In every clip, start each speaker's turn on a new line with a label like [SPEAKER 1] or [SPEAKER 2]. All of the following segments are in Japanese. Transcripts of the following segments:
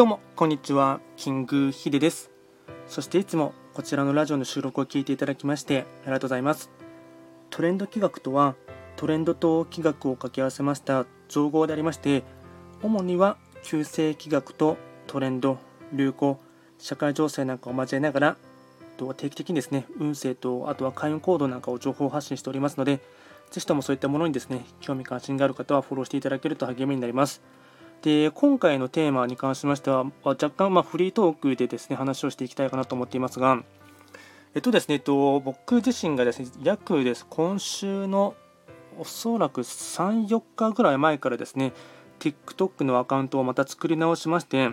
[SPEAKER 1] どうもこんにちは。キングヒデです。そしていつもこちらのラジオの収録を聞いていただきましてありがとうございます。トレンド企画とはトレンドと企画を掛け合わせました造語でありまして主には旧世企画とトレンド流行社会情勢なんかを交えながら定期的にですね運勢とあとは開運行動なんかを情報発信しておりますのでぜひともそういったものにですね興味関心がある方はフォローしていただけると励みになります。で今回のテーマに関しましては若干まフリートークでですね話をしていきたいかなと思っていますがえっとですね、えっと、僕自身がですね約です今週のおそらく3、4日ぐらい前からですね TikTok のアカウントをまた作り直しまして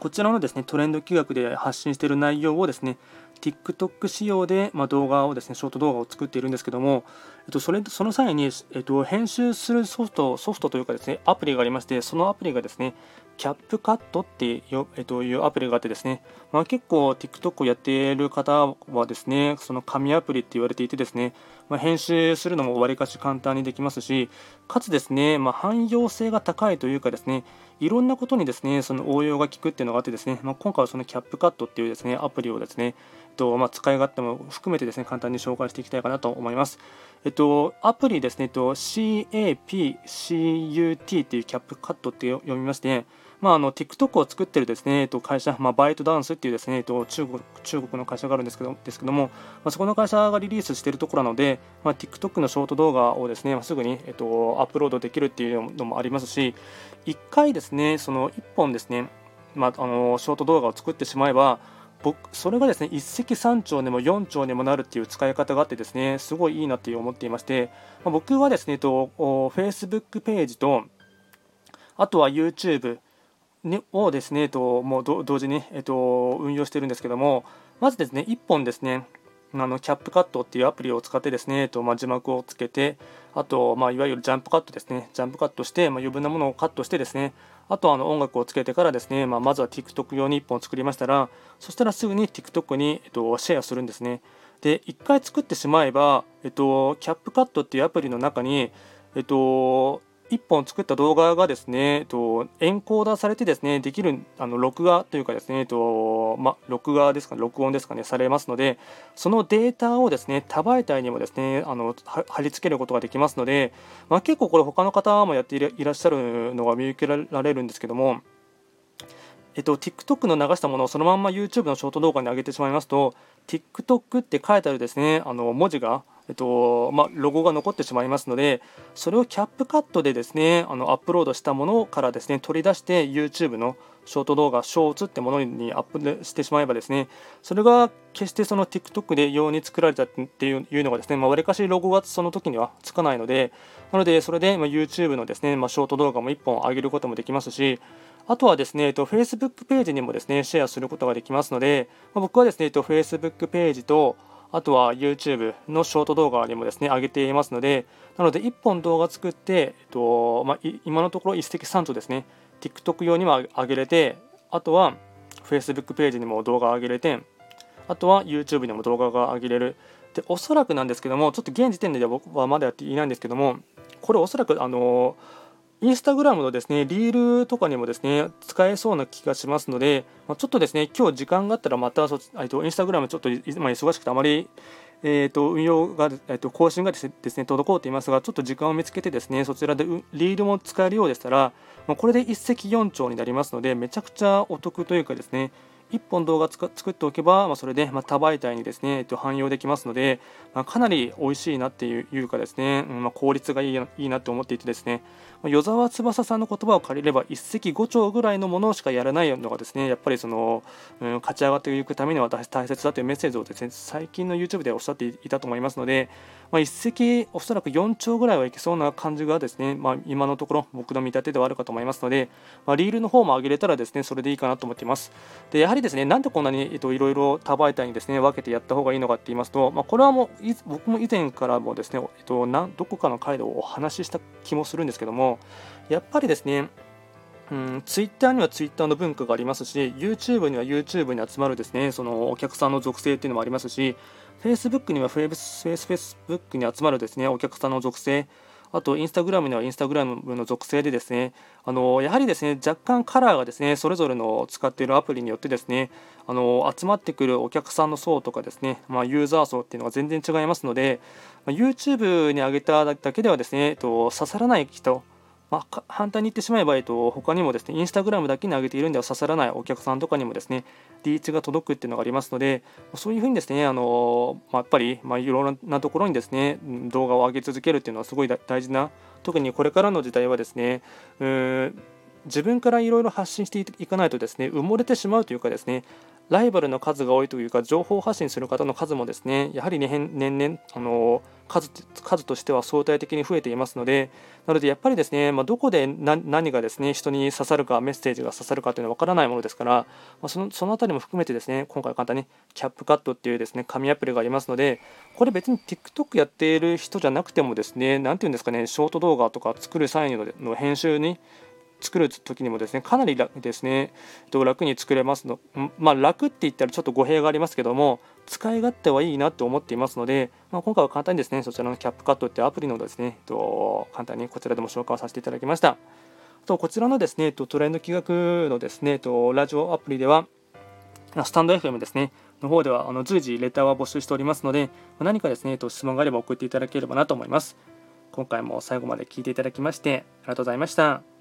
[SPEAKER 1] こちらのですねトレンド企画で発信している内容をですね TikTok 仕様で、まあ、動画をですね、ショート動画を作っているんですけども、えっと、それその際に、えっと、編集するソフト、ソフトというかですね、アプリがありまして、そのアプリがですね、キャップカットっていう,、えっと、いうアプリがあってですね、まあ、結構 TikTok をやっている方はですね、その紙アプリって言われていてですね、まあ、編集するのもわりかし簡単にできますし、かつですね、まあ、汎用性が高いというかですね、いろんなことにですね、その応用が効くっていうのがあってですね、ま、今回はそのキャップカットっていうですね、アプリをですね、とまあ、使い勝手も含めてですね簡単に紹介していきたいかなと思います。えっと、アプリですね、えっと、CAPCUT っていうキャップカットって読みまして、まあ、あの TikTok を作ってるですね、えっと、会社、まあ、バイトダンスっていうですね、えっと、中国中国の会社があるんですけどですけども、まあ、そこの会社がリリースしているところなので、まあ、TikTok のショート動画をですね、まあ、すぐに、えっと、アップロードできるっていうのもありますし、1回ですね、その1本ですね、まあ、あのショート動画を作ってしまえば、僕それがですね一石三鳥でも4鳥にもなるっていう使い方があってですねすごいいいなって思っていまして、まあ、僕はですねと Facebook ページとあとは YouTube をですねともう同時に、えっと、運用してるんですけどもまずですね1本ですねあのキャップカットっていうアプリを使ってですね、えっとまあ、字幕をつけてあと、まあ、いわゆるジャンプカットですねジャンプカットして、まあ、余分なものをカットしてですねあとあの音楽をつけてからですね、まあ、まずは TikTok 用に1本作りましたら、そしたらすぐに TikTok に、えっと、シェアするんですね。で、1回作ってしまえば、えっと、キャップカットっていうアプリの中に、えっと、1本作った動画がですね、と、エンコーダーされてですね、できるあの録画というかですね、とま、録画ですか、録音ですかね、されますので、そのデータをですね、多媒体にもですね、あの貼り付けることができますので、まあ、結構これ他の方もやっていらっしゃるのが見受けられるんですけども、えっと、TikTok の流したものをそのまま YouTube のショート動画に上げてしまいますと TikTok って書いてあるですねあの文字がえっとまあ、ロゴが残ってしまいますので、それをキャップカットでですねあのアップロードしたものからですね取り出して YouTube のショート動画、ショーツってものにアップしてしまえばですね、それが決してその TikTok で用に作られたっていうのがですね、わり、かしロゴがその時にはつかないので、なのでそれで、ま YouTube のですね、まあ、ショート動画も1本上げることもできますし、あとはですね、えっと、Facebook ページにもですね、シェアすることができますので、まあ、僕はですね、えっと、Facebook ページと、あとは YouTube のショート動画にもですね、上げていますので、なので1本動画作って、えっとまあ、今のところ一石三鳥ですね、TikTok 用にも上げれて、あとは Facebook ページにも動画上げれて、あとは YouTube にも動画が上げれる。で、おそらくなんですけども、ちょっと現時点では僕はまだやっていないんですけども、これおそらくあのインスタグラムのですね、リールとかにもですね、使えそうな気がしますので、まあ、ちょっとですね、今日時間があったらまたそ、えっと、インスタグラムちょっと今忙しくてあまり、えーと、運用が、えーと、更新がですね、滞っていますが、ちょっと時間を見つけてですね、そちらでリールも使えるようでしたら、まあ、これで一石四鳥になりますので、めちゃくちゃお得というかですね、1本動画作っておけば、まあ、それで、まあ多媒体にですね、えっと、汎用できますので、まあ、かなり美味しいなっていうかですね、うんまあ、効率がいいいいなと思っていてですね、まあ与沢翼さんの言葉を借りれば一石五鳥ぐらいのものしかやらないのがですね、やっぱりその、うん、勝ち上がっていくためには大切だというメッセージをですね、最近の YouTube でおっしゃっていたと思いますので、まあ、一石おそらく4兆ぐらいはいけそうな感じがですね、まあ、今のところ僕の見立てではあるかと思いますので、まあ、リールの方も上げれたらですねそれでいいかなと思っています。でやはりですねなんでこんなに、えっと、いろいろ多媒体にですね分けてやった方がいいのかって言いますと、まあ、これはもう僕も以前からもですね、えっと、などこかの回でお話しした気もするんですけどもやっぱりですねうん、ツイッターにはツイッターの文化がありますし、YouTube には YouTube に集まるですねそのお客さんの属性っていうのもありますし、Facebook にはフェイス Facebook に集まるですねお客さんの属性、あとインスタグラムにはインスタグラムの属性でですねあのやはりですね若干カラーがですねそれぞれの使っているアプリによってですねあの集まってくるお客さんの層とかですね、まあ、ユーザー層っていうのが全然違いますので、ま、YouTube に上げただけではですね、と、刺さらない人まあ、反対に言ってしまえば、えっと、他にもですね、インスタグラムだけに上げているんでは刺さらないお客さんとかにもですね、リーチが届くっていうのがありますので、そういうふうにですね、あのまあ、やっぱり、まあ、いろんなところにですね、動画を上げ続けるっていうのはすごい大事な、特にこれからの時代はですね、うーん自分からいろいろ発信していかないとですね、埋もれてしまうというかですね、ライバルの数が多いというか、情報発信する方の数もですね、やはり、ね、年々、あの数数としては相対的に増えていますので、なのでやっぱりですね、まあ、どこで何がですね人に刺さるか、メッセージが刺さるかというのは分からないものですから、まあ、そのそのあたりも含めてですね、今回簡単にキャップカットっていうですね紙アプリがありますので、これ別に TikTok やっている人じゃなくてもですね、なんていうんですかね、ショート動画とか作る際の編集に作る時にもですねかなり楽ですね楽に作れますのまあ楽って言ったらちょっと語弊がありますけども使い勝手はいいなと思っていますので、まあ、今回は簡単にですねそちらのキャップカットってアプリのですね簡単にこちらでも紹介をさせていただきましたあとこちらのですねトレンド企画のですねラジオアプリではスタンド FM ですねの方ではあの随時レターは募集しておりますので何かですね質問があれば送っていただければなと思います今回も最後まで聞いていただきましてありがとうございました。